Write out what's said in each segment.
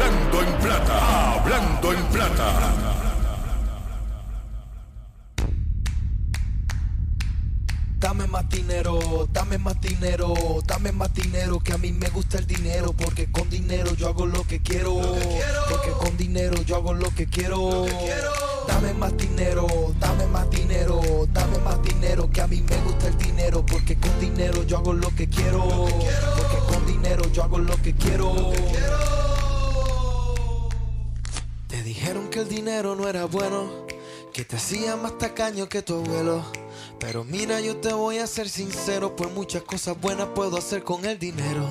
Hablando en plata, hablando en plata. Dame más dinero, dame más dinero, dame más dinero, que a mí me gusta el dinero, porque con dinero yo hago lo que quiero, porque con dinero yo hago lo que quiero. Dame más dinero, dame más dinero, dame más dinero, que a mí me gusta el dinero, porque con dinero yo hago lo que quiero, porque con dinero yo hago lo que quiero. El dinero no era bueno, que te hacía más tacaño que tu abuelo. Pero mira, yo te voy a ser sincero, pues muchas cosas buenas puedo hacer con el dinero.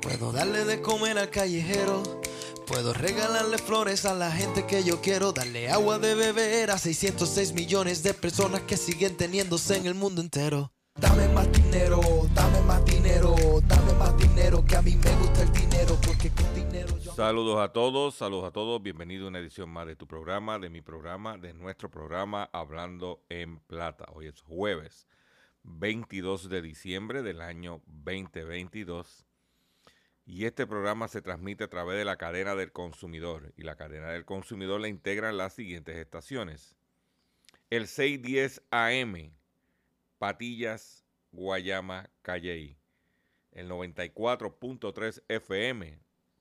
Puedo darle de comer al callejero. Puedo regalarle flores a la gente que yo quiero, darle agua de beber a 606 millones de personas que siguen teniéndose en el mundo entero. Dame más dinero, dame más dinero, dame más dinero, que a mí me gusta el dinero, porque. Saludos a todos, saludos a todos. Bienvenido a una edición más de tu programa, de mi programa, de nuestro programa Hablando en Plata. Hoy es jueves 22 de diciembre del año 2022. Y este programa se transmite a través de la cadena del consumidor. Y la cadena del consumidor la integran las siguientes estaciones. El 610 AM, Patillas, Guayama, Calley. El 94.3 FM,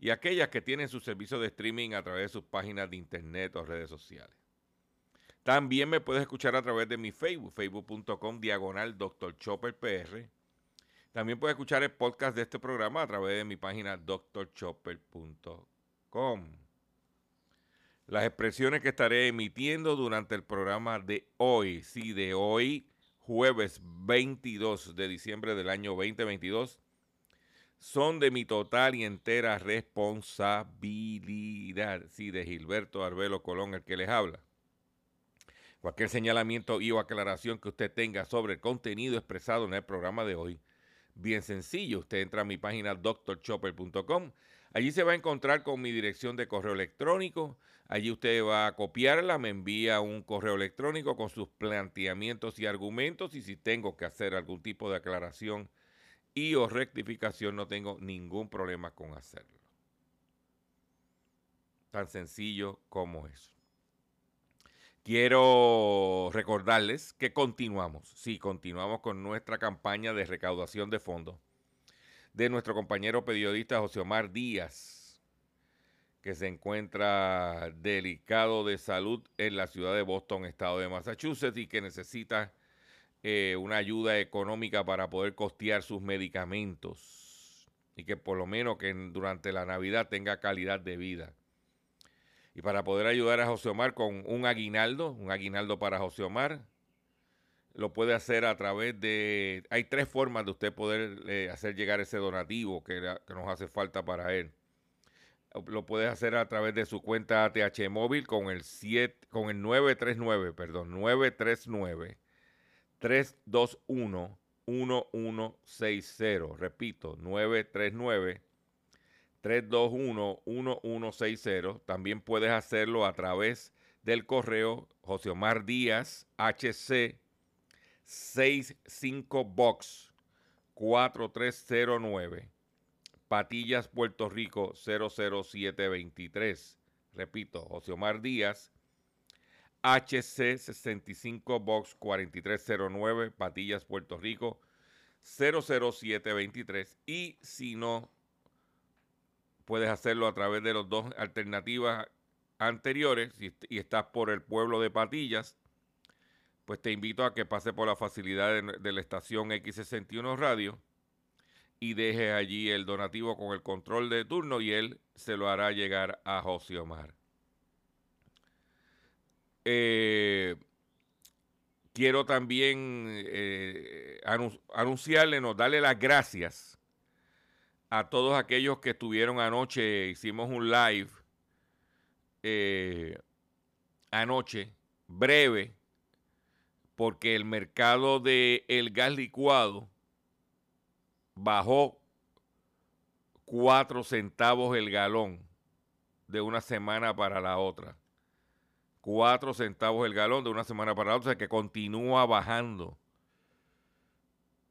y aquellas que tienen su servicio de streaming a través de sus páginas de internet o redes sociales. También me puedes escuchar a través de mi Facebook, facebook.com diagonal Dr. Chopper PR. También puedes escuchar el podcast de este programa a través de mi página drchopper.com. Las expresiones que estaré emitiendo durante el programa de hoy, sí, de hoy, jueves 22 de diciembre del año 2022, son de mi total y entera responsabilidad. Sí, de Gilberto Arbelo Colón, el que les habla. Cualquier señalamiento y o aclaración que usted tenga sobre el contenido expresado en el programa de hoy, bien sencillo. Usted entra a mi página drchopper.com. Allí se va a encontrar con mi dirección de correo electrónico. Allí usted va a copiarla, me envía un correo electrónico con sus planteamientos y argumentos y si tengo que hacer algún tipo de aclaración y o rectificación, no tengo ningún problema con hacerlo. Tan sencillo como eso. Quiero recordarles que continuamos, sí, continuamos con nuestra campaña de recaudación de fondos de nuestro compañero periodista José Omar Díaz, que se encuentra delicado de salud en la ciudad de Boston, estado de Massachusetts, y que necesita eh, una ayuda económica para poder costear sus medicamentos y que por lo menos que durante la Navidad tenga calidad de vida. Y para poder ayudar a José Omar con un aguinaldo, un aguinaldo para José Omar, lo puede hacer a través de... Hay tres formas de usted poder eh, hacer llegar ese donativo que, que, nos hace falta para él. Lo puede hacer a través de su cuenta ATH móvil con el, 7, con el 939, perdón, 939 321 1160. Repito, 939 321-1160. También puedes hacerlo a través del correo José Omar Díaz HC 65 Box 4309 Patillas, Puerto Rico 00723. Repito, José Omar Díaz HC 65 Box 4309 Patillas, Puerto Rico 00723. Y si no puedes hacerlo a través de las dos alternativas anteriores y, estás por el pueblo de Patillas, pues te invito a que pase por la facilidad de, la estación X61 Radio y deje allí el donativo con el control de turno y él se lo hará llegar a José Omar. Eh, quiero también eh, anunciarle, nos darle las gracias a todos aquellos que estuvieron anoche, hicimos un live eh, anoche, breve, porque el mercado del el gas licuado bajó cuatro centavos el galón de una semana para la otra. Cuatro centavos el galón de una semana para otra, o sea que continúa bajando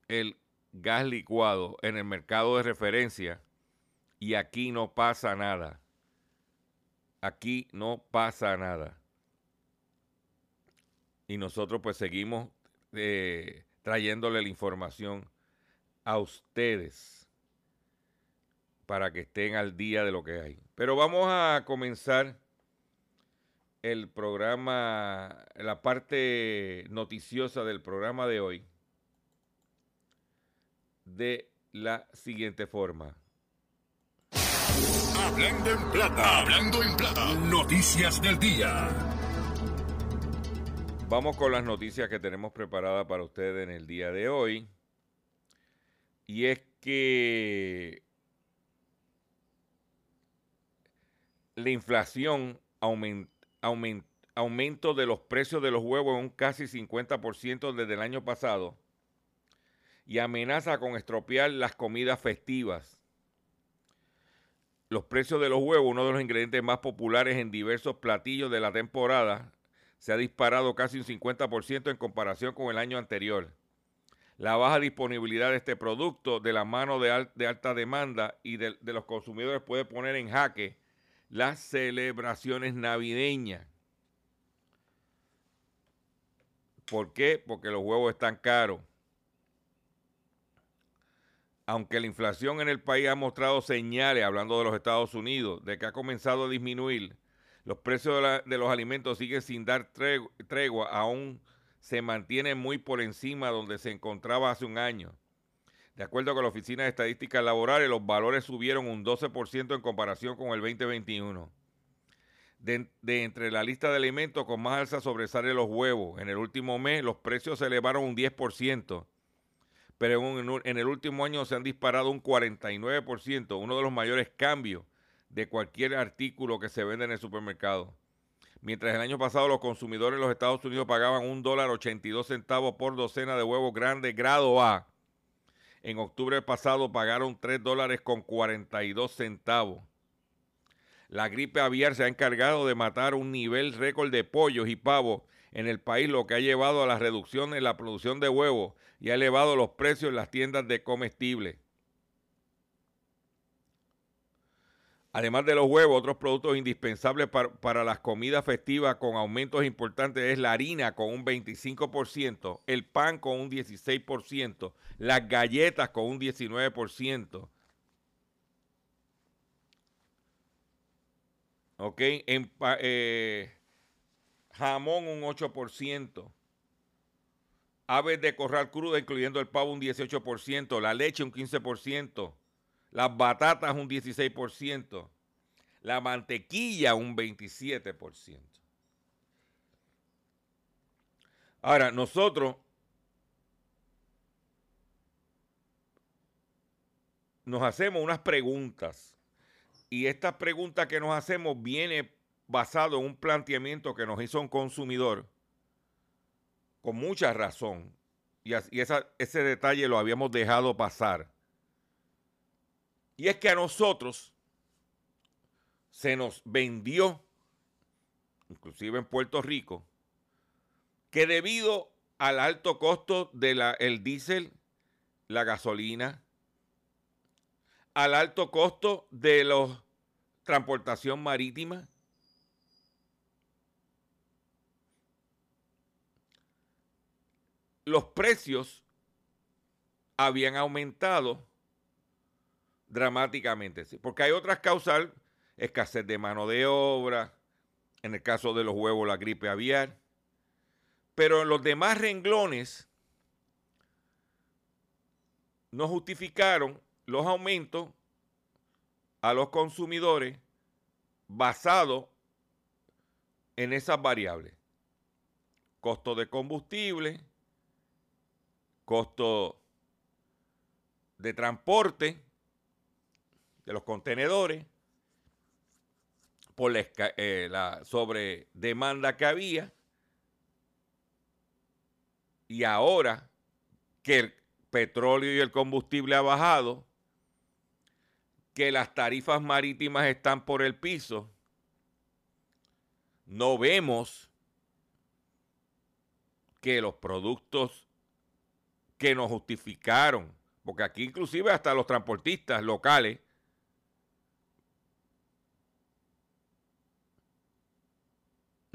el gas licuado en el mercado de referencia y aquí no pasa nada. Aquí no pasa nada. Y nosotros pues seguimos eh, trayéndole la información a ustedes para que estén al día de lo que hay. Pero vamos a comenzar el programa, la parte noticiosa del programa de hoy de la siguiente forma. Hablando en plata, hablando en plata, noticias del día. Vamos con las noticias que tenemos preparadas para ustedes en el día de hoy. Y es que la inflación aumento de los precios de los huevos en un casi 50% desde el año pasado y amenaza con estropear las comidas festivas. Los precios de los huevos, uno de los ingredientes más populares en diversos platillos de la temporada, se ha disparado casi un 50% en comparación con el año anterior. La baja disponibilidad de este producto de la mano de, alta demanda y de, de los consumidores puede poner en jaque las celebraciones navideñas. ¿Por qué? Porque los huevos están caros aunque la inflación en el país ha mostrado señales, hablando de los Estados Unidos, de que ha comenzado a disminuir, los precios de, los alimentos siguen sin dar tregua, aún se mantienen muy por encima de donde se encontraba hace un año. De acuerdo con la Oficina de Estadísticas Laborales, los valores subieron un 12% en comparación con el 2021. De, entre la lista de alimentos con más alza sobresale los huevos. En el último mes los precios se elevaron un 10% pero en, el último año se han disparado un 49%, uno de los mayores cambios de cualquier artículo que se vende en el supermercado. Mientras el año pasado los consumidores en los Estados Unidos pagaban un dólar 82 centavos por docena de huevos grandes grado A, en octubre pasado pagaron 3 dólares con 42 centavos. La gripe aviar se ha encargado de matar un nivel récord de pollos y pavos en el país, lo que ha llevado a la reducción en la producción de huevos y ha elevado los precios en las tiendas de comestibles. Además de los huevos, otros productos indispensables para, las comidas festivas con aumentos importantes es la harina con un 25%, el pan con un 16%, las galletas con un 19%. ¿Ok? Eh, jamón un 8%, aves de corral cruda, incluyendo el pavo, un 18%, la leche un 15%, las batatas un 16%, la mantequilla un 27%. Ahora, nosotros nos hacemos unas preguntas. Y estas preguntas que nos hacemos viene basado en un planteamiento que nos hizo un consumidor con mucha razón, y, ese detalle lo habíamos dejado pasar, y es que a nosotros se nos vendió, inclusive en Puerto Rico, que debido al alto costo del el diésel, la gasolina, al alto costo de la transportación marítima, los precios habían aumentado dramáticamente. Porque hay otras causas, escasez de mano de obra, En el caso de los huevos, la gripe aviar. Pero en los demás renglones no justificaron los aumentos a los consumidores basados en esas variables. Costo de combustible, costo de transporte de los contenedores, por la, eh, la sobre demanda que había. Y ahora que el petróleo y el combustible ha bajado, que las tarifas marítimas están por el piso, no vemos que los productos que nos justificaron, porque aquí inclusive hasta los transportistas locales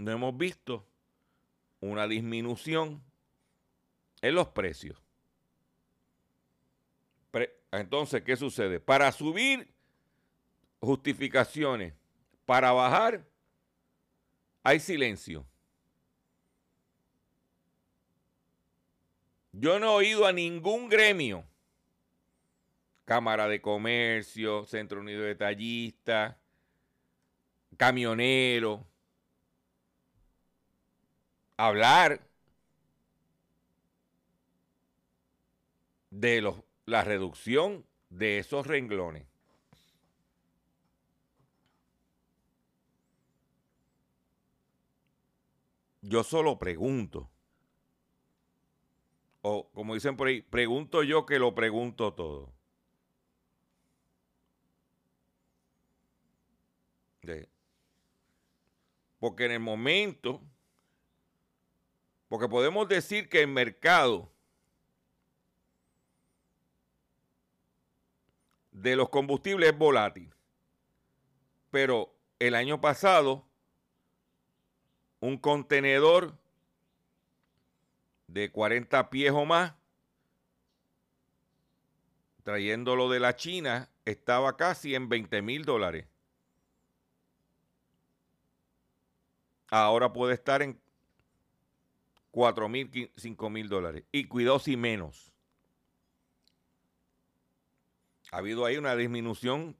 no hemos visto una disminución en los precios. Entonces, ¿qué sucede? Para subir justificaciones, para bajar, hay silencio. Yo no he oído a ningún gremio, Cámara de Comercio, Centro Unido de Tallistas, camionero, hablar de los, la reducción de esos renglones. Yo solo pregunto. O como dicen por ahí, pregunto yo que lo pregunto todo. porque en el momento porque podemos decir que el mercado de los combustibles es volátil. Pero el año pasado, un contenedor de 40 pies o más, trayéndolo de la China, estaba casi en 20 mil dólares. Ahora puede estar en 4 mil, 5 mil dólares. Y cuidado si menos. Ha habido ahí una disminución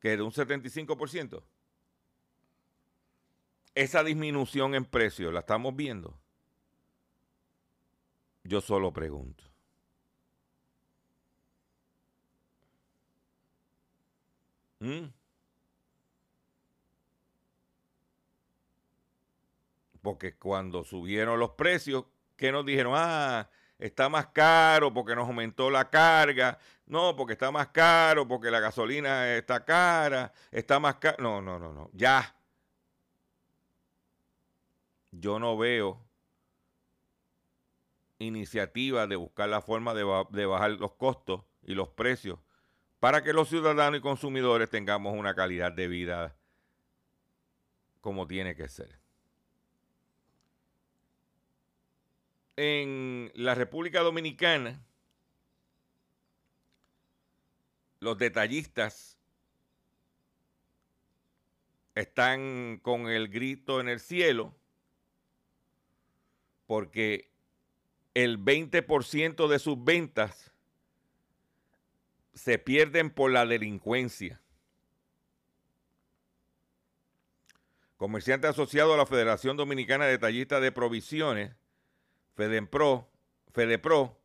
que de un 75%. Esa disminución en precio, ¿la estamos viendo? Yo solo pregunto. ¿Mm? Porque cuando subieron los precios, ¿qué nos dijeron? Ah, está más caro porque nos aumentó la carga. No, porque está más caro, porque la gasolina está cara, está más caro. No, no, no, no. Ya. Yo no veo iniciativa de buscar la forma de, de bajar los costos y los precios para que los ciudadanos y consumidores tengamos una calidad de vida como tiene que ser. En la República Dominicana, los detallistas están con el grito en el cielo porque el 20% de sus ventas se pierden por la delincuencia. Comerciante asociado a la Federación Dominicana de Detallistas de Provisiones FEDEPRO, FEDEPRO,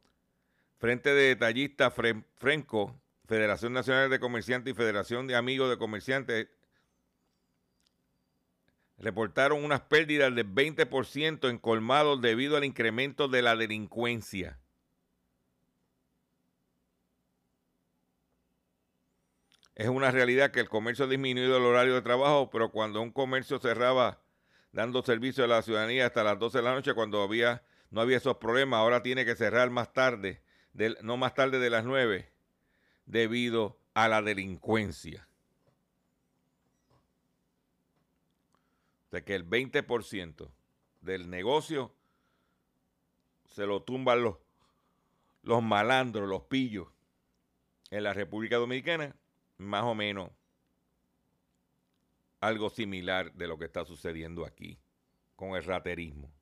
Frente de Detallistas Frenco, Federación Nacional de Comerciantes y Federación de Amigos de Comerciantes reportaron unas pérdidas del 20% en colmados debido al incremento de la delincuencia. Es una realidad que el comercio ha disminuido el horario de trabajo, pero cuando un comercio cerraba dando servicio a la ciudadanía hasta las 12 de la noche, cuando había no había esos problemas, ahora tiene que cerrar más tarde, no más tarde de las 9, debido a la delincuencia. De que el 20% del negocio se lo tumban los, los malandros, los pillos en la República Dominicana, más o menos algo similar de lo que está sucediendo aquí con el raterismo.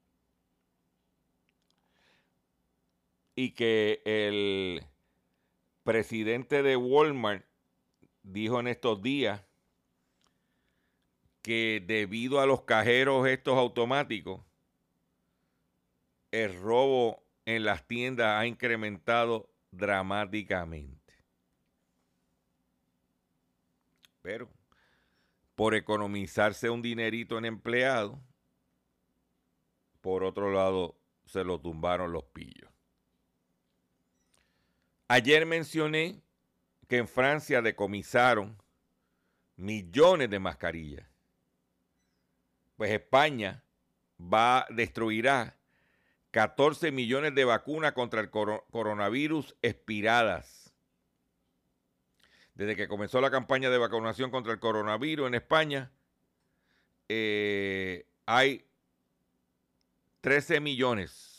Y que el presidente de Walmart dijo en estos días que debido a los cajeros estos automáticos, el robo en las tiendas ha incrementado dramáticamente. Pero por economizarse un dinerito en empleado, por otro lado se lo tumbaron los pillos. Ayer mencioné que en Francia decomisaron millones de mascarillas. Pues España va destruirá 14 millones de vacunas contra el coronavirus expiradas. Desde que comenzó la campaña de vacunación contra el coronavirus en España, eh, hay 13 millones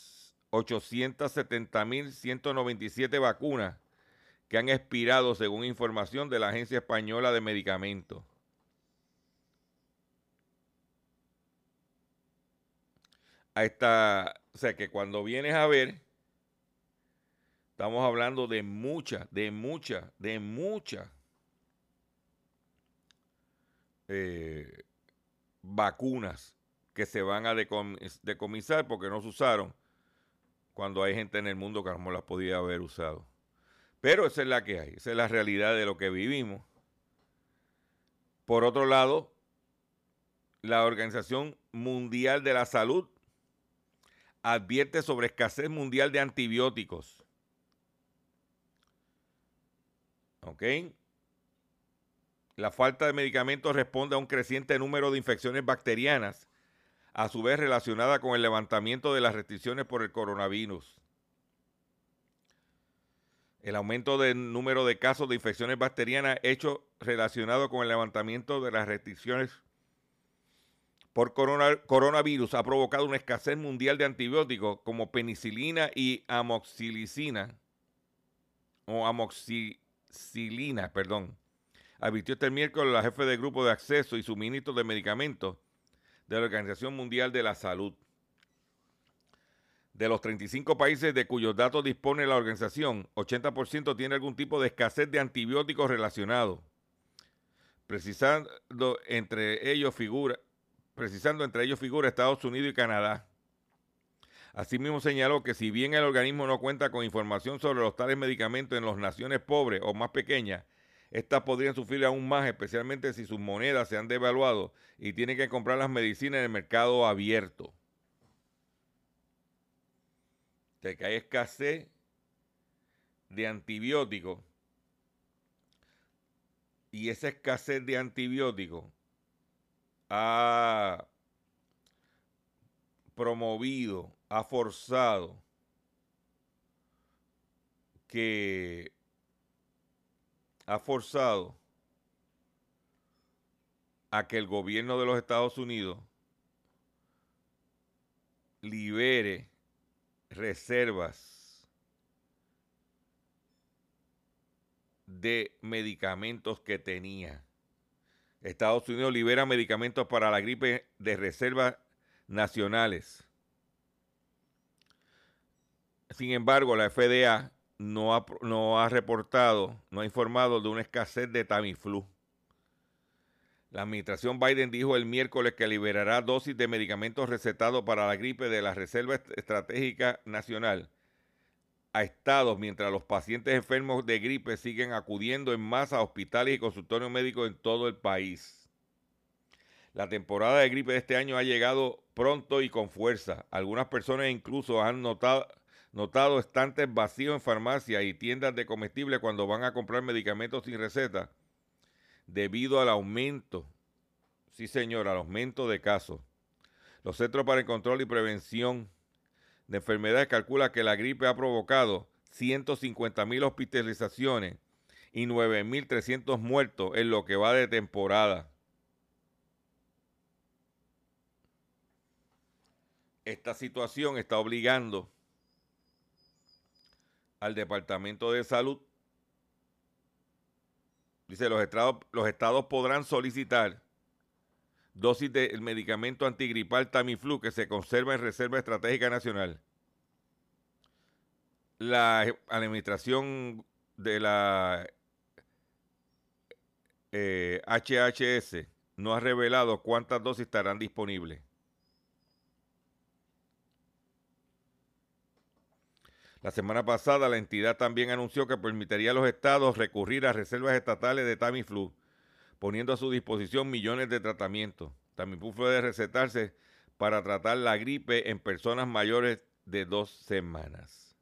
870 mil 197 vacunas que han expirado según información de la Agencia Española de Medicamentos. A esta, o sea que cuando vienes a ver, estamos hablando de muchas, de muchas, de muchas eh, vacunas que se van a decomisar porque no se usaron cuando hay gente en el mundo que no las podía haber usado. Pero esa es la que hay, esa es la realidad de lo que vivimos. Por otro lado, la Organización Mundial de la Salud advierte sobre escasez mundial de antibióticos. ¿Ok? La falta de medicamentos responde a un creciente número de infecciones bacterianas, a su vez relacionada con el levantamiento de las restricciones por el coronavirus. El aumento del número de casos de infecciones bacterianas hecho relacionado con el levantamiento de las restricciones por coronavirus ha provocado una escasez mundial de antibióticos como penicilina y amoxilicina o amoxicilina, perdón. Advirtió este miércoles la jefe del grupo de acceso y suministro de medicamentos de la Organización Mundial de la Salud. De los 35 países de cuyos datos dispone la organización, 80% tiene algún tipo de escasez de antibióticos relacionados. Precisando entre ellos figura, precisando entre ellos figura Estados Unidos y Canadá. Asimismo señaló que si bien el organismo no cuenta con información sobre los tales medicamentos en las naciones pobres o más pequeñas, estas podrían sufrir aún más, especialmente si sus monedas se han devaluado y tienen que comprar las medicinas en el mercado abierto. De que hay escasez de antibióticos y esa escasez de antibióticos ha promovido, ha forzado que ha forzado a que el gobierno de los Estados Unidos libere reservas de medicamentos que tenía. Estados Unidos libera medicamentos para la gripe de reservas nacionales. Sin embargo, la FDA no ha, no ha reportado, no ha informado de una escasez de Tamiflu. La administración Biden dijo el miércoles que liberará dosis de medicamentos recetados para la gripe de la Reserva Estratégica Nacional a estados mientras los pacientes enfermos de gripe siguen acudiendo en masa a hospitales y consultorios médicos en todo el país. La temporada de gripe de este año ha llegado pronto y con fuerza. Algunas personas incluso han notado, notado estantes vacíos en farmacias y tiendas de comestibles cuando van a comprar medicamentos sin receta debido al aumento, sí señor, al aumento de casos. Los Centros para el Control y Prevención de Enfermedades calcula que la gripe ha provocado 150 mil hospitalizaciones y 9.300 muertos en lo que va de temporada. Esta situación está obligando al Departamento de Salud Dice, los estados, los estados podrán solicitar dosis del medicamento antigripal Tamiflu que se conserva en Reserva Estratégica Nacional. La administración de la HHS eh, no ha revelado cuántas dosis estarán disponibles. La semana pasada la entidad también anunció que permitiría a los estados recurrir a reservas estatales de Tamiflu poniendo a su disposición millones de tratamientos. También puede recetarse para tratar la gripe en personas mayores de dos semanas.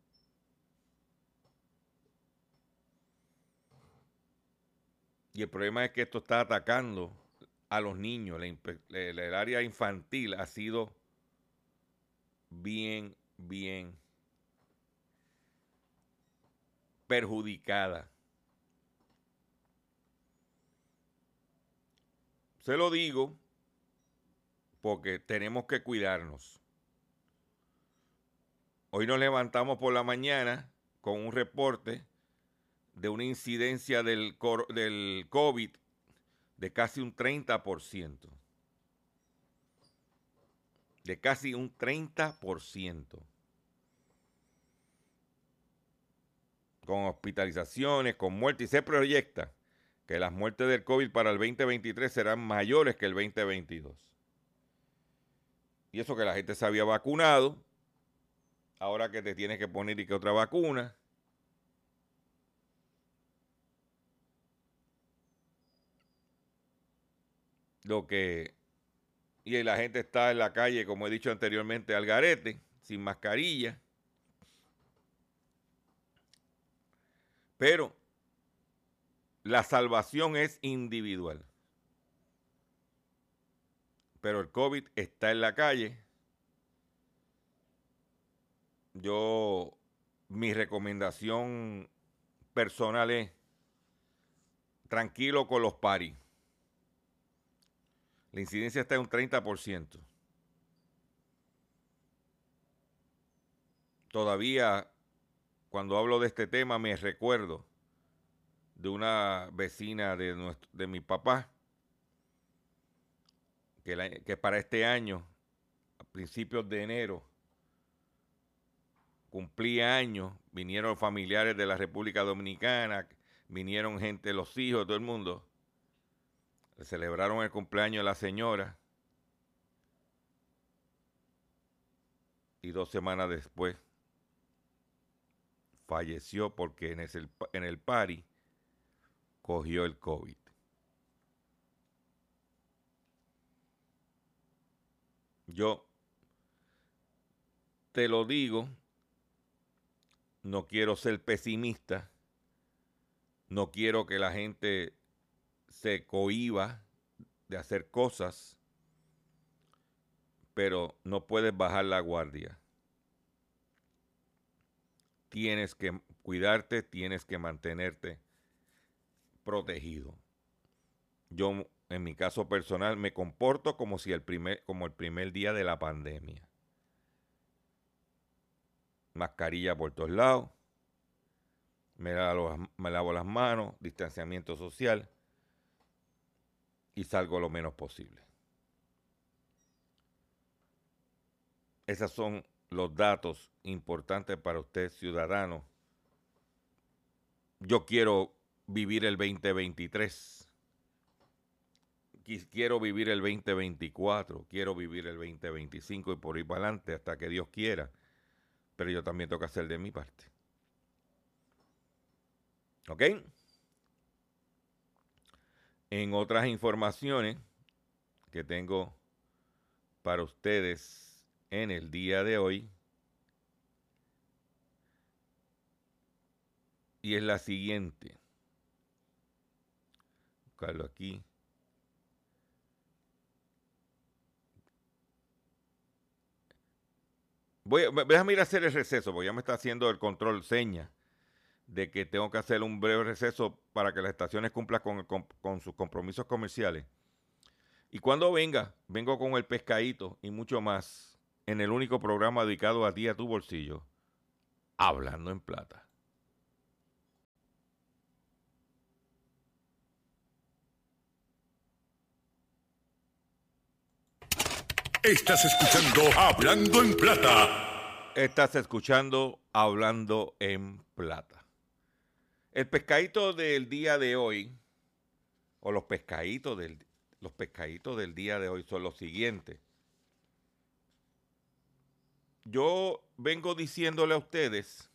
Y el problema es que esto está atacando a los niños. el área infantil ha sido bien, bien perjudicada. Se lo digo porque tenemos que cuidarnos. Hoy nos levantamos por la mañana con un reporte de una incidencia del, del COVID de casi un 30%. De casi un 30%. Con hospitalizaciones, con muertes. Y se proyecta que las muertes del COVID para el 2023 serán mayores que el 2022. Y eso que la gente se había vacunado, ahora que te tienes que poner y que otra vacuna. Lo que... Y la gente está en la calle, como he dicho anteriormente, al garete, sin mascarilla. Pero la salvación es individual. Pero el COVID está en la calle. Yo, mi recomendación personal es tranquilo con los paris. La incidencia está en un 30%. Todavía, cuando hablo de este tema, me recuerdo de una vecina de, mi papá, que, que para este año, a principios de enero, cumplía años, vinieron familiares de la República Dominicana, vinieron gente, los hijos, todo el mundo, celebraron el cumpleaños de la señora. Y dos semanas después falleció porque en el, en el pari cogió el COVID. Yo te lo digo, no quiero ser pesimista, no quiero que la gente se cohiba de hacer cosas, pero no puedes bajar la guardia. Tienes que cuidarte, tienes que mantenerte protegido. Yo, en mi caso personal, me comporto como si el primer, como el primer día de la pandemia. Mascarilla por todos lados. Me lavo, me lavo las manos, distanciamiento social y salgo lo menos posible. Esos son los datos importantes para usted, ciudadano. Yo quiero vivir el 2023. Quiero vivir el 2024, quiero vivir el 2025 y por ir para adelante hasta que Dios quiera. Pero yo también tengo que hacer de mi parte. ¿Ok? En otras informaciones que tengo para ustedes en el día de hoy, y es la siguiente buscarlo aquí. Voy, déjame ir a hacer el receso, porque ya me está haciendo el control seña de que tengo que hacer un breve receso para que las estaciones cumplan con, con sus compromisos comerciales. Y cuando venga, vengo con el pescadito y mucho más en el único programa dedicado a ti, a tu bolsillo, hablando en plata. Estás escuchando Hablando en Plata. Estás escuchando Hablando en Plata. El pescadito del día de hoy, o los pescaditos del, los pescaditos del día de hoy son los siguientes. Yo vengo diciéndole a ustedes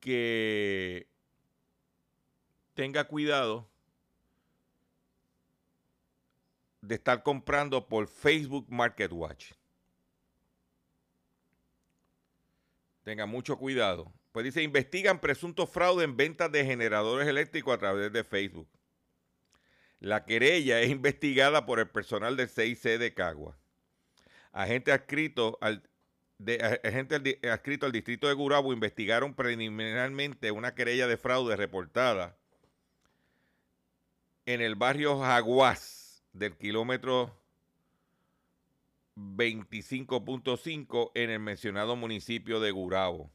que tenga cuidado de estar comprando por Facebook Market Watch. Tenga mucho cuidado. Pues dice, investigan presunto fraude en ventas de generadores eléctricos a través de Facebook. La querella es investigada por el personal del CIC de Cagua. Agente adscrito al, agente adscrito al distrito de Gurabo investigaron preliminarmente una querella de fraude reportada en el barrio Jaguás del kilómetro 25.5 en el mencionado municipio de Gurabo.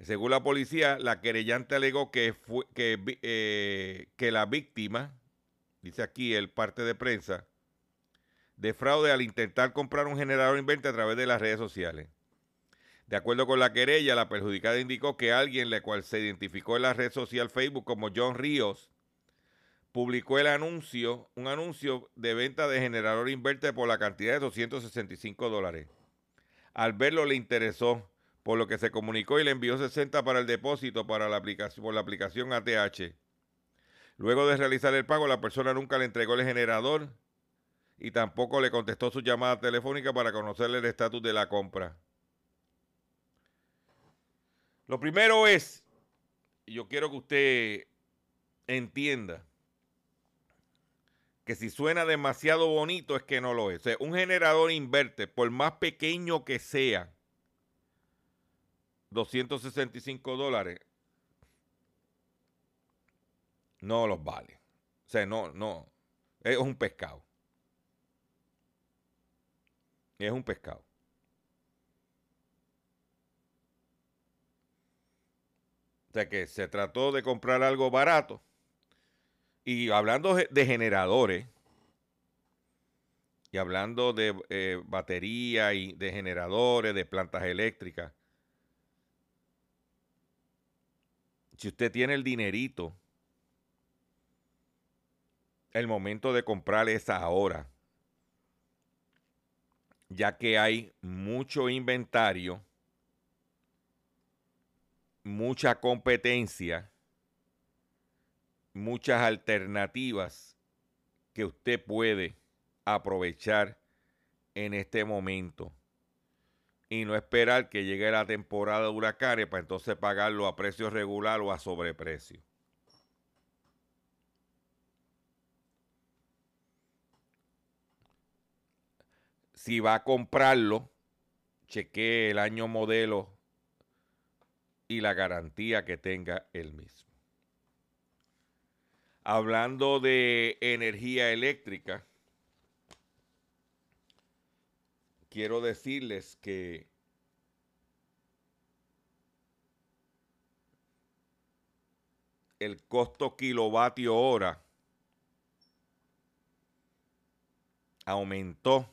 Según la policía, la querellante alegó que, fue, que, eh, que la víctima, dice aquí el parte de prensa, de fraude al intentar comprar un generador inverte a través de las redes sociales. De acuerdo con la querella, la perjudicada indicó que alguien, la cual se identificó en la red social Facebook como John Ríos, publicó el anuncio, un anuncio de venta de generador inverter por la cantidad de 265 dólares. Al verlo le interesó, por lo que se comunicó y le envió 60 para el depósito para la aplicación, por la aplicación ATH. Luego de realizar el pago, la persona nunca le entregó el generador y tampoco le contestó su llamada telefónica para conocerle el estatus de la compra. Lo primero es, y yo quiero que usted entienda, que si suena demasiado bonito es que no lo es. un generador inverte, por más pequeño que sea, 265 dólares, no los vale. O sea, no, no, es un pescado. Es un pescado. O sea que se trató de comprar algo barato y hablando de generadores, y hablando de eh, batería y de generadores, de plantas eléctricas, si usted tiene el dinerito, el momento de comprar es ahora, ya que hay mucho inventario, mucha competencia muchas alternativas que usted puede aprovechar en este momento y no esperar que llegue la temporada de huracanes para entonces pagarlo a precio regular o a sobreprecio. Si va a comprarlo, chequee el año modelo y la garantía que tenga el mismo. Hablando de energía eléctrica, quiero decirles que el costo kilovatio hora aumentó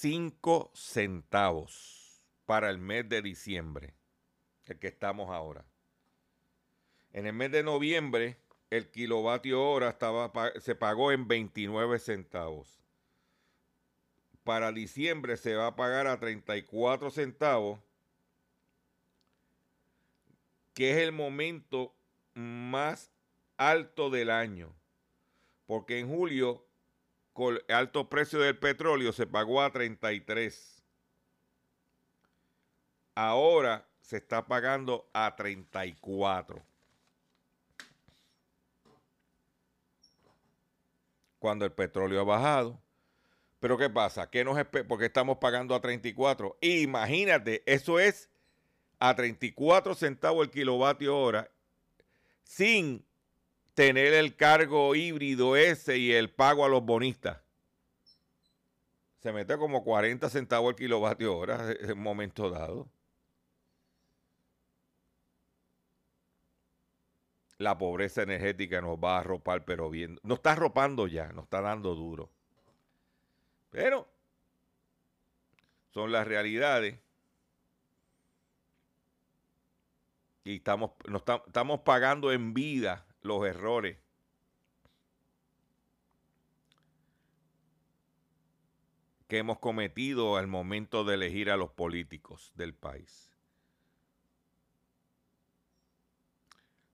5 centavos para el mes de diciembre, el que estamos ahora. En el mes de noviembre el kilovatio hora estaba, se pagó en 29 centavos. Para diciembre se va a pagar a 34 centavos, que es el momento más alto del año. Porque en julio, con el alto precio del petróleo, se pagó a 33. Ahora se está pagando a 34. cuando el petróleo ha bajado. Pero ¿qué pasa? ¿Qué nos porque estamos pagando a 34? Imagínate, eso es a 34 centavos el kilovatio hora sin tener el cargo híbrido ese y el pago a los bonistas. Se mete como 40 centavos el kilovatio hora en un momento dado. la pobreza energética nos va a arropar, pero bien, nos está arropando ya, nos está dando duro. Pero son las realidades. Y estamos, estamos pagando en vida los errores. que hemos cometido al momento de elegir a los políticos del país.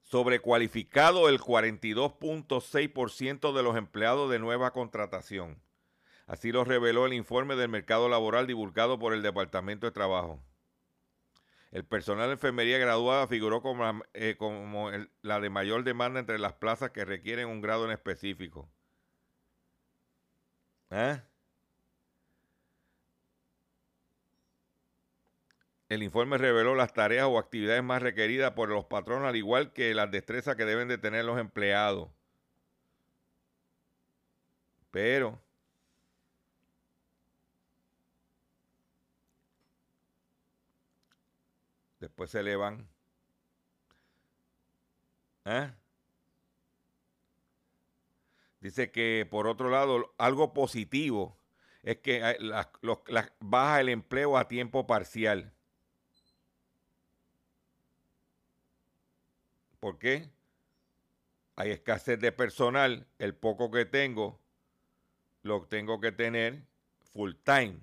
Sobrecualificado el 42.6% de los empleados de nueva contratación. Así lo reveló el informe del mercado laboral divulgado por el Departamento de Trabajo. El personal de enfermería graduada figuró como, la, eh, la de mayor demanda entre las plazas que requieren un grado en específico. ¿Eh? El informe reveló las tareas o actividades más requeridas por los patronos, al igual que las destrezas que deben de tener los empleados. Pero después se le van. ¿Eh? Dice que por otro lado, algo positivo es que baja el empleo a tiempo parcial. ¿Por qué? Hay escasez de personal, el poco que tengo lo tengo que tener full time.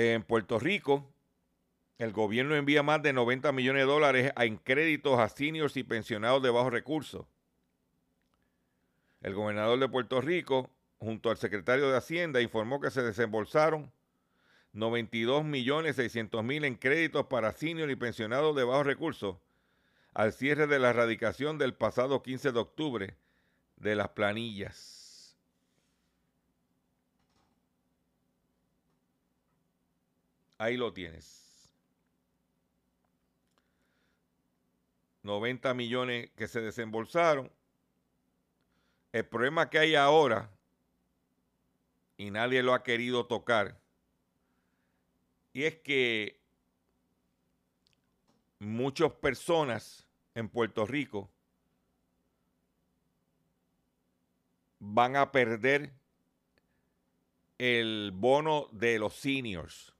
En Puerto Rico, el gobierno envía más de 90 millones de dólares en créditos a seniors y pensionados de bajos recursos. El gobernador de Puerto Rico, junto al secretario de Hacienda, informó que se desembolsaron 92 millones 600 mil en créditos para seniors y pensionados de bajos recursos al cierre de la erradicación del pasado 15 de octubre de las planillas. Ahí lo tienes. 90 millones que se desembolsaron. El problema que hay ahora, y nadie lo ha querido tocar, y es que muchas personas en Puerto Rico van a perder el bono de los seniors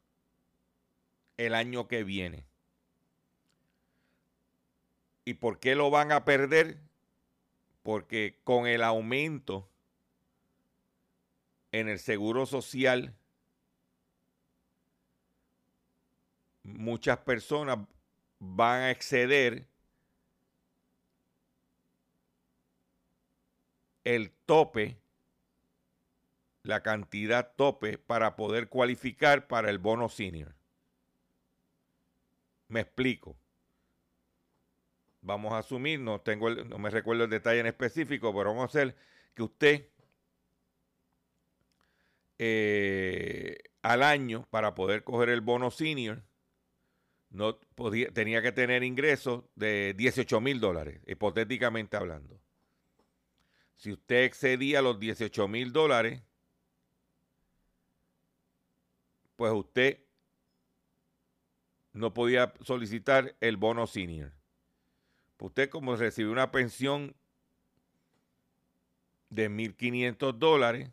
el año que viene. ¿Y por qué lo van a perder? Porque con el aumento en el seguro social muchas personas van a exceder el tope, la cantidad tope para poder cualificar para el bono senior. Me explico. Vamos a asumir, no, tengo no me recuerdo el detalle en específico, pero vamos a hacer que usted eh, al año, para poder coger el bono senior, no podía, tenía que tener ingresos de 18 mil dólares, hipotéticamente hablando. Si usted excedía los 18 mil dólares, pues usted no podía solicitar el bono senior. Usted como recibe una pensión de 1.500 dólares,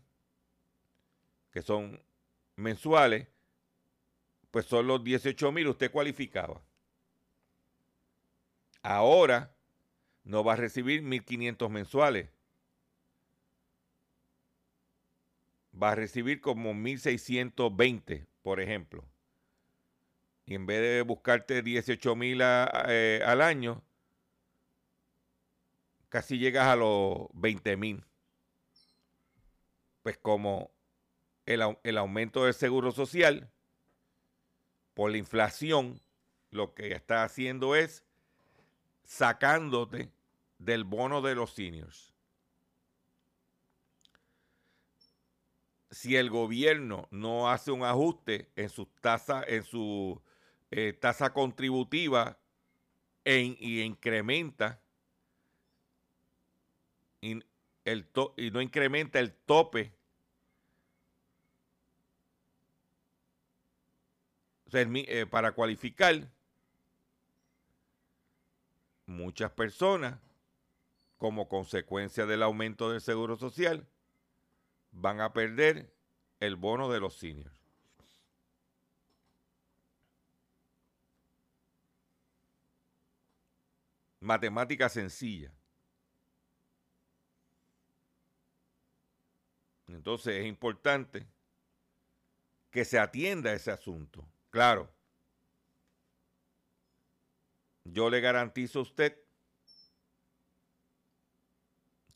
que son mensuales, pues son los 18 mil, usted cualificaba. Ahora no va a recibir 1.500 mensuales. Va a recibir como 1.620, por ejemplo. Y en vez de buscarte 18 mil eh, al año, casi llegas a los 20 mil. Pues como el, el aumento del seguro social por la inflación, lo que está haciendo es sacándote del bono de los seniors. Si el gobierno no hace un ajuste en su tasa, en su eh, tasa contributiva y incrementa y, el y no incrementa el tope Eh, para cualificar, muchas personas como consecuencia del aumento del seguro social, van a perder el bono de los seniors. Matemática sencilla. Entonces es importante que se atienda ese asunto. Claro, yo le garantizo a usted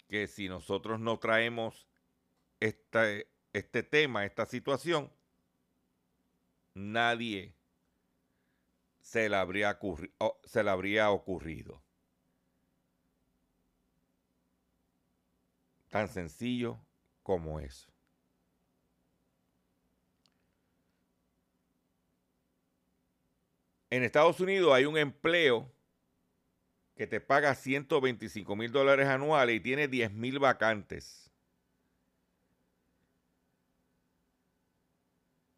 que si nosotros no traemos este tema, esta situación, nadie se le habría, se le habría ocurrido. Tan sencillo como eso. En Estados Unidos hay un empleo que te paga 125 mil dólares anuales y tiene 10 mil vacantes.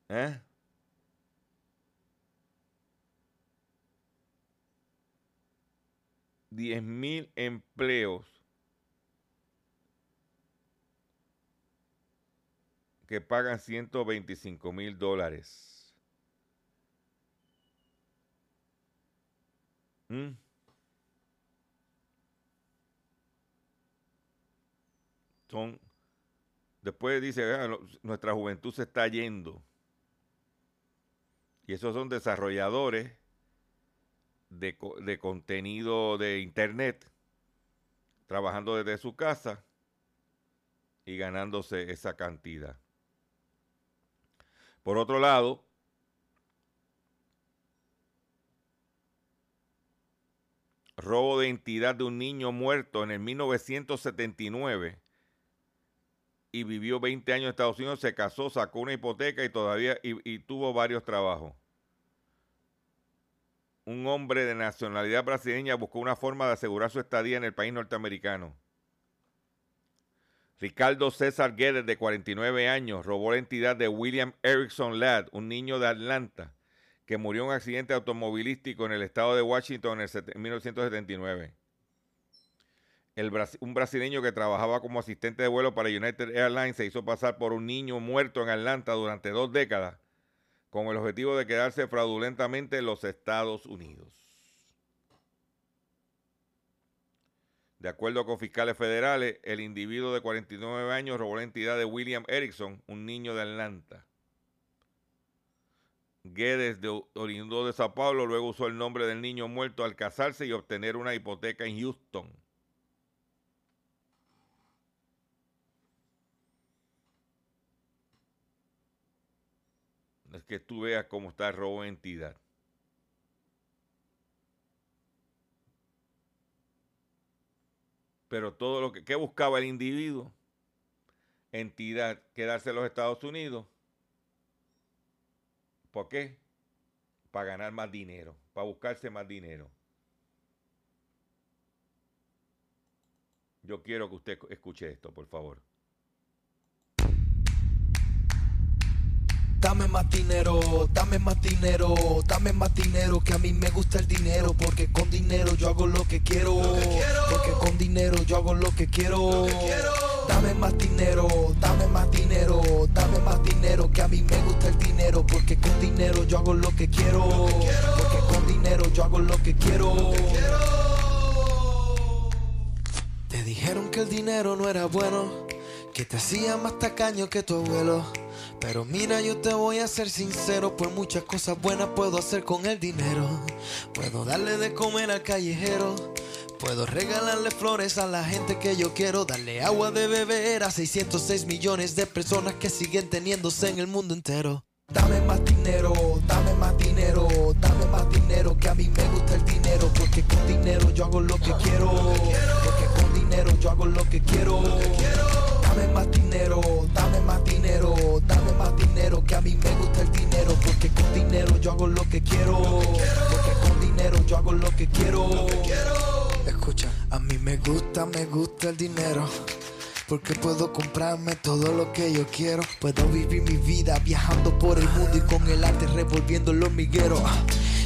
¿Eh? Diez mil empleos que pagan 125 mil dólares. ¿Mm? son, después dice, nuestra juventud se está yendo. Y esos son desarrolladores de, de contenido de Internet, trabajando desde su casa y ganándose esa cantidad. Por otro lado, robo de identidad de un niño muerto en el 1979 y vivió 20 años en Estados Unidos, se casó, sacó una hipoteca y todavía y, tuvo varios trabajos. Un hombre de nacionalidad brasileña buscó una forma de asegurar su estadía en el país norteamericano. Ricardo César Guedes, de 49 años, robó la entidad de William Erickson Ladd, un niño de Atlanta, que murió en un accidente automovilístico en el estado de Washington en 1979 un brasileño que trabajaba como asistente de vuelo para United Airlines se hizo pasar por un niño muerto en Atlanta durante dos décadas con el objetivo de quedarse fraudulentamente en los Estados Unidos. De acuerdo con fiscales federales, el individuo de 49 años robó la entidad de William Erickson, un niño de Atlanta. Guedes, de, oriundo de Sao Paulo, luego usó el nombre del niño muerto al casarse y obtener una hipoteca en Houston. es que tú veas cómo está el robo de entidad. Pero todo lo que, buscaba el individuo, entidad, quedarse en los Estados Unidos. ¿Por qué? Para ganar más dinero, para buscarse más dinero. Yo quiero que usted escuche esto, por favor. Dame más dinero, dame más dinero, dame más dinero, que a mí me gusta el dinero, porque con dinero yo hago lo que quiero, porque con dinero yo hago lo que quiero. Dame más dinero, dame más dinero, dame más dinero, que a mí me gusta el dinero, porque con dinero yo hago lo que quiero, porque con dinero yo hago lo que quiero. Te dijeron que el dinero no era bueno, que te hacía más tacaño que tu abuelo. Pero mira, yo te voy a ser sincero, pues muchas cosas buenas puedo hacer con el dinero. Puedo darle de comer al callejero. Puedo regalarle flores a la gente que yo quiero, darle agua de beber a 606 millones de personas que siguen teniéndose en el mundo entero. Dame más dinero, dame más dinero, dame más dinero, que a mí me gusta el dinero, porque con dinero yo hago lo que quiero, porque con dinero yo hago lo que quiero. Dame más dinero, dame más dinero, dame más dinero, que a mí me gusta el dinero, porque con dinero yo hago lo que quiero, porque con dinero yo hago lo que quiero. Escucha, a mí me gusta, me gusta el dinero. Porque puedo comprarme todo lo que yo quiero. Puedo vivir mi vida viajando por el mundo y con el arte revolviendo los migueros.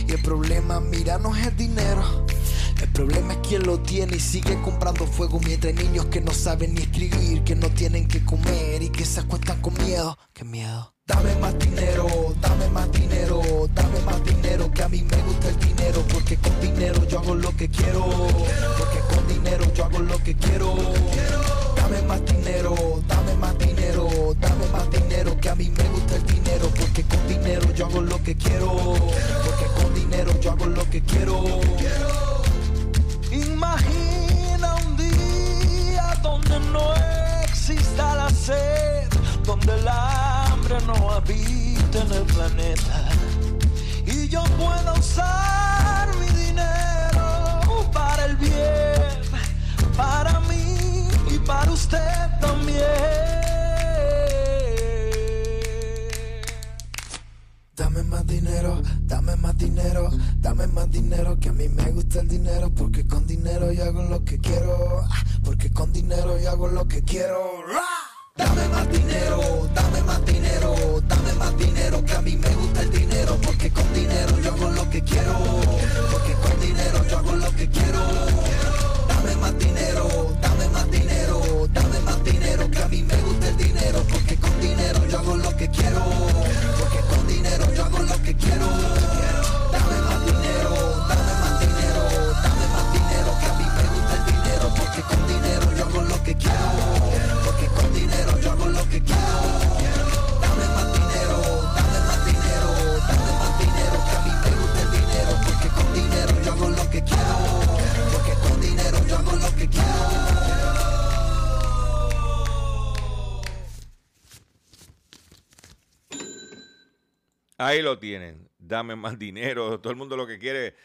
Y el problema, mira, no es el dinero El problema es quien lo tiene y sigue comprando fuego mientras hay niños que no saben ni escribir, que no tienen que comer y que se acuestan con miedo. ¡Qué miedo! Dame más dinero, dame más dinero, dame más dinero, que a mí me gusta el dinero, porque con dinero yo hago lo que quiero, porque con dinero yo hago lo que quiero. Dame más dinero, dame más dinero, dame más dinero, que a mí me gusta el dinero, porque con dinero yo hago lo que quiero, porque con dinero yo hago lo que quiero. Imagina un día donde no exista la sed, donde la no habita en el planeta y yo puedo usar mi dinero para el bien, para mí y para usted también. Dame más dinero, dame más dinero, dame más dinero, que a mí me gusta el dinero, porque con dinero yo hago lo que quiero, ah, porque con dinero yo hago lo que quiero. Dame más dinero, dame más dinero, dame más dinero, que a mí me gusta el dinero, porque con dinero yo hago lo que quiero, porque con dinero yo hago lo que quiero. Dame más dinero, dame más dinero, dame más dinero, que a mí me gusta el dinero, porque con dinero yo hago lo que quiero, Ahí lo tienen. Dame más dinero. Todo el mundo lo que quiere.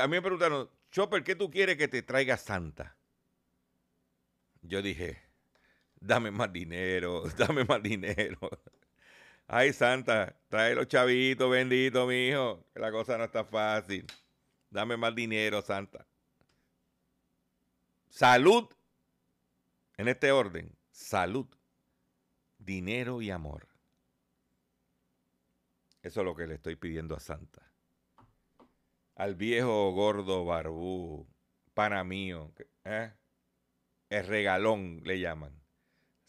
A mí me preguntaron, Chopper, ¿qué tú quieres que te traiga Santa? Yo dije, dame más dinero, dame más dinero. Ay, Santa, trae los chavitos, bendito, mi hijo, la cosa no está fácil. Dame más dinero, Santa. Salud, en este orden, salud, dinero y amor. Eso es lo que le estoy pidiendo a Santa. Al viejo gordo barbú, pana mío, ¿eh? el regalón le llaman.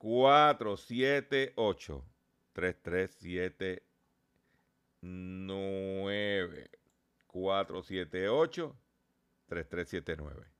478 3379 478 3379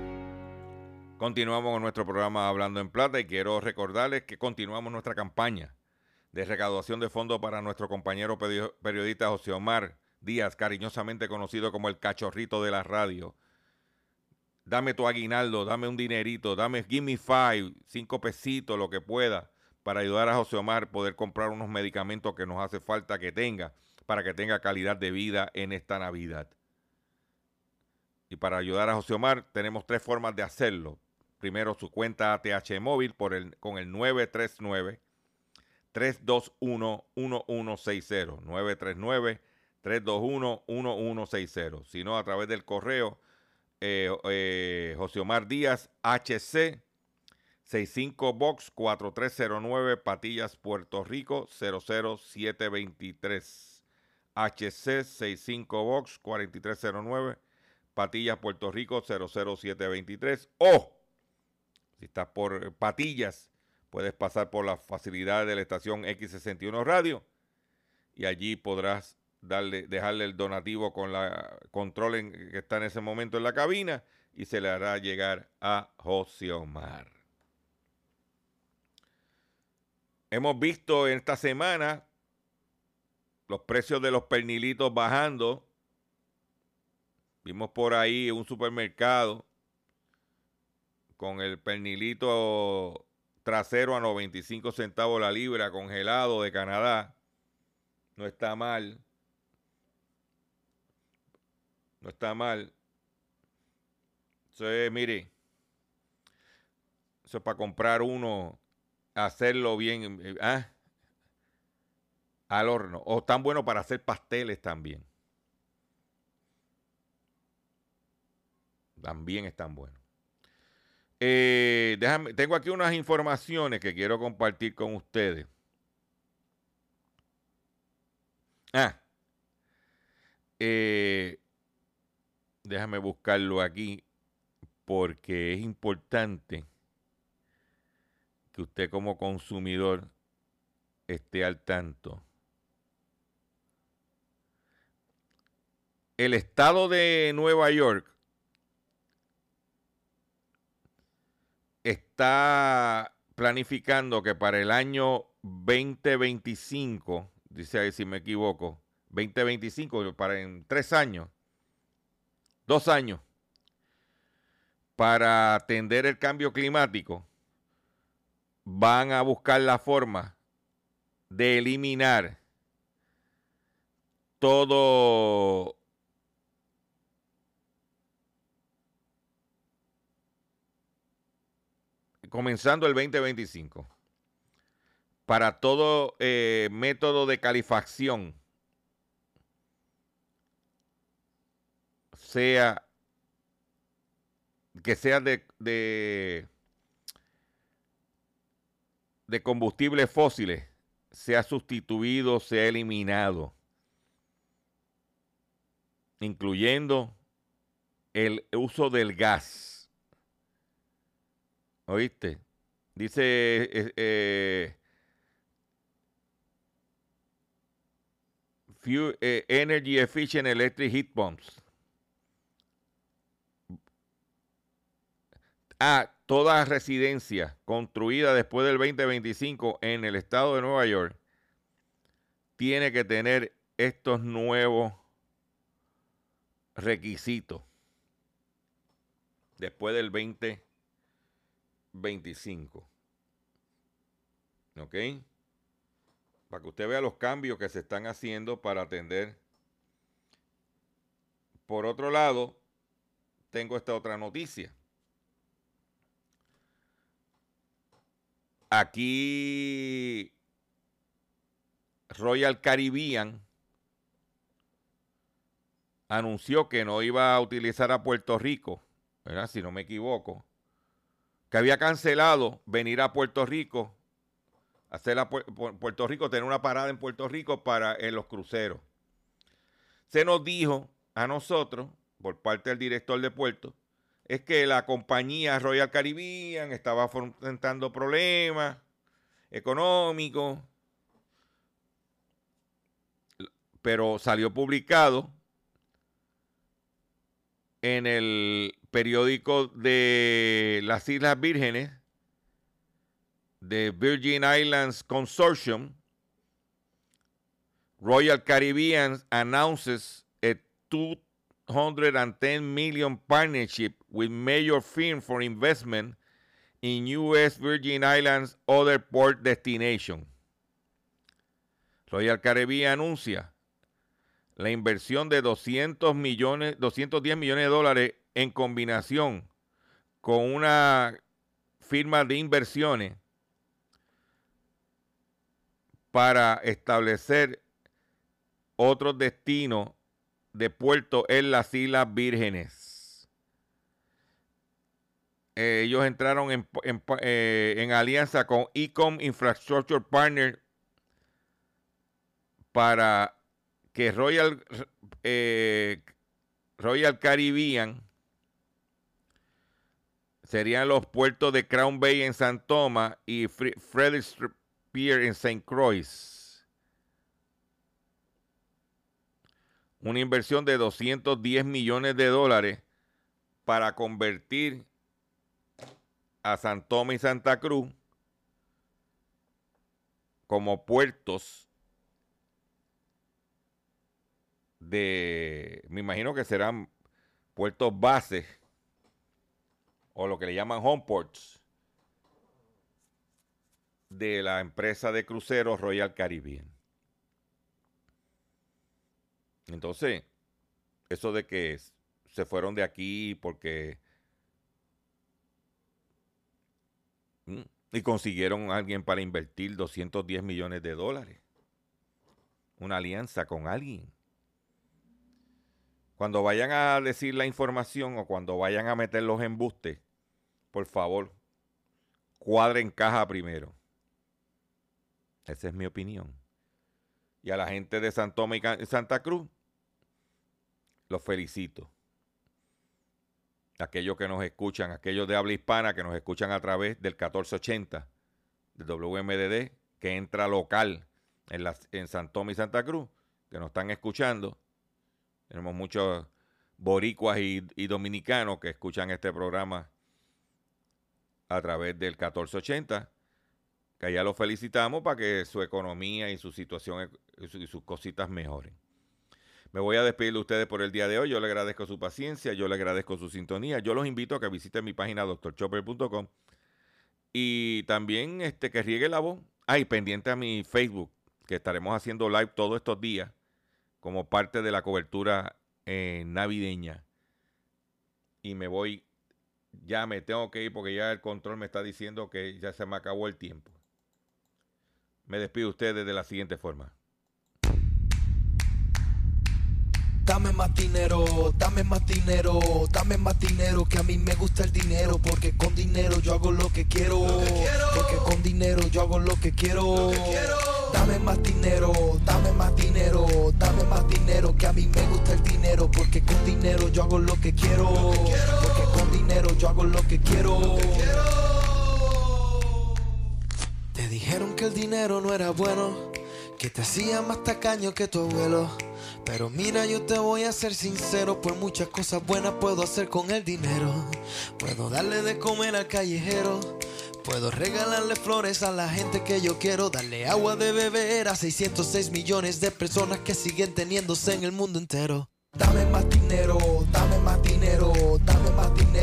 Continuamos con nuestro programa Hablando en Plata y quiero recordarles que continuamos nuestra campaña de recaudación de fondos para nuestro compañero periodista José Omar Díaz, cariñosamente conocido como el cachorrito de la radio. Dame tu aguinaldo, dame un dinerito, dame, give me five, cinco pesitos, lo que pueda, para ayudar a José Omar poder comprar unos medicamentos que nos hace falta que tenga, para que tenga calidad de vida en esta Navidad. Y para ayudar a José Omar tenemos tres formas de hacerlo primero su cuenta ATH móvil por el, con el 939 321 1160 939 321 1160 sino a través del correo eh, eh, José Omar Díaz HC 65 Box 4309 Patillas, Puerto Rico 00723. HC 65 Box 4309 Patillas, Puerto Rico 00723. O si estás por Patillas, puedes pasar por las facilidades de la estación X61 Radio y allí podrás darle, dejarle el donativo con la control que está en ese momento en la cabina y se le hará llegar a José Omar. Hemos visto en esta semana los precios de los pernilitos bajando. Vimos por ahí un supermercado con el pernilito trasero a 95 centavos la libra congelado de Canadá. No está mal. No está mal. Eso es, mire, eso es para comprar uno, hacerlo bien, eh, ¿ah? al horno. O tan bueno para hacer pasteles también. También están buenos. Eh, tengo aquí unas informaciones que quiero compartir con ustedes. Ah, eh, déjame buscarlo aquí porque es importante que usted como consumidor esté al tanto. El estado de Nueva York está planificando que para el año 2025, dice ahí si me equivoco, 2025, para en tres años, dos años, para atender el cambio climático, van a buscar la forma de eliminar todo comenzando el 2025 para todo eh, método de calefacción sea que sea de, de, de combustibles fósiles sea sustituido, sea eliminado, incluyendo el uso del gas. ¿Oíste? Dice eh, eh, Energy Efficient Electric Heat Pumps. a toda residencia construida después del 2025 en el estado de Nueva York tiene que tener estos nuevos requisitos después del 2025. ¿Ok? Para que usted vea los cambios que se están haciendo para atender. Por otro lado, tengo esta otra noticia. Aquí Royal Caribbean anunció que no iba a utilizar a Puerto Rico, si no me equivoco, que había cancelado venir a Puerto Rico, hacer Puerto Rico, tener una parada en Puerto Rico para los cruceros. Se nos dijo a nosotros, por parte del director de puerto, es que la compañía Royal Caribbean estaba enfrentando problemas económicos, pero salió publicado en el periódico de las Islas Vírgenes de Virgin Islands Consortium, Royal Caribbean announces a 210 million partnership with major firm for investment in U.S. Virgin Islands other port destination. Royal Caribbean anuncia la inversión de 200 millones, 210 millones de dólares en combinación con una firma de inversiones para establecer otros destinos de puerto en las Islas Vírgenes. eh, ellos entraron en, eh, en alianza con Ecom Infrastructure Partner para que Royal, eh, Royal Caribbean serían los puertos de Crown Bay en San Thomas y Frederick Pier en St. Croix. Una inversión de 210 millones de dólares para convertir a San Tomás y Santa Cruz como puertos de, me imagino que serán puertos bases o lo que le llaman home ports de la empresa de cruceros Royal Caribbean. Entonces, eso de que se fueron de aquí porque mm, y consiguieron a alguien para invertir 210 millones de dólares. Una alianza con alguien. Cuando vayan a decir la información o cuando vayan a meter los embustes, por favor, cuadren caja primero. Esa es mi opinión. Y a la gente de San Tomás y Santa Cruz, los felicito. Aquellos que nos escuchan, aquellos de habla hispana que nos escuchan a través del 1480 del WMDD, que entra local en, en San Tomás y Santa Cruz, que nos están escuchando tenemos muchos boricuas y, dominicanos que escuchan este programa a través del 1480, que allá los felicitamos para que su economía y su situación y sus cositas mejoren. Me voy a despedir de ustedes por el día de hoy. Yo le agradezco su paciencia, yo le agradezco su sintonía. Yo los invito a que visiten mi página doctorchopper.com y también este, que riegue la voz. Ay, pendiente a mi Facebook, que estaremos haciendo live todos estos días como parte de la cobertura eh, navideña. Y me voy, ya me tengo que ir porque ya el control me está diciendo que ya se me acabó el tiempo. Me despido ustedes de la siguiente forma. Dame más dinero, dame más dinero, dame más dinero, que a mí me gusta el dinero, porque con dinero yo hago lo que quiero, porque con dinero yo hago lo que quiero. Dame más dinero, dame más dinero, dame más dinero, que a mí me gusta el dinero, porque con dinero yo hago lo que quiero, porque con dinero yo hago lo que quiero. Te dijeron que el dinero no era bueno, que te hacía más tacaño que tu abuelo. Pero mira, yo te voy a ser sincero, por muchas cosas buenas puedo hacer con el dinero. Puedo darle de comer al callejero Puedo regalarle flores a la gente que yo quiero, darle agua de beber a 606 millones de personas que siguen teniéndose en el mundo entero. Dame más dinero,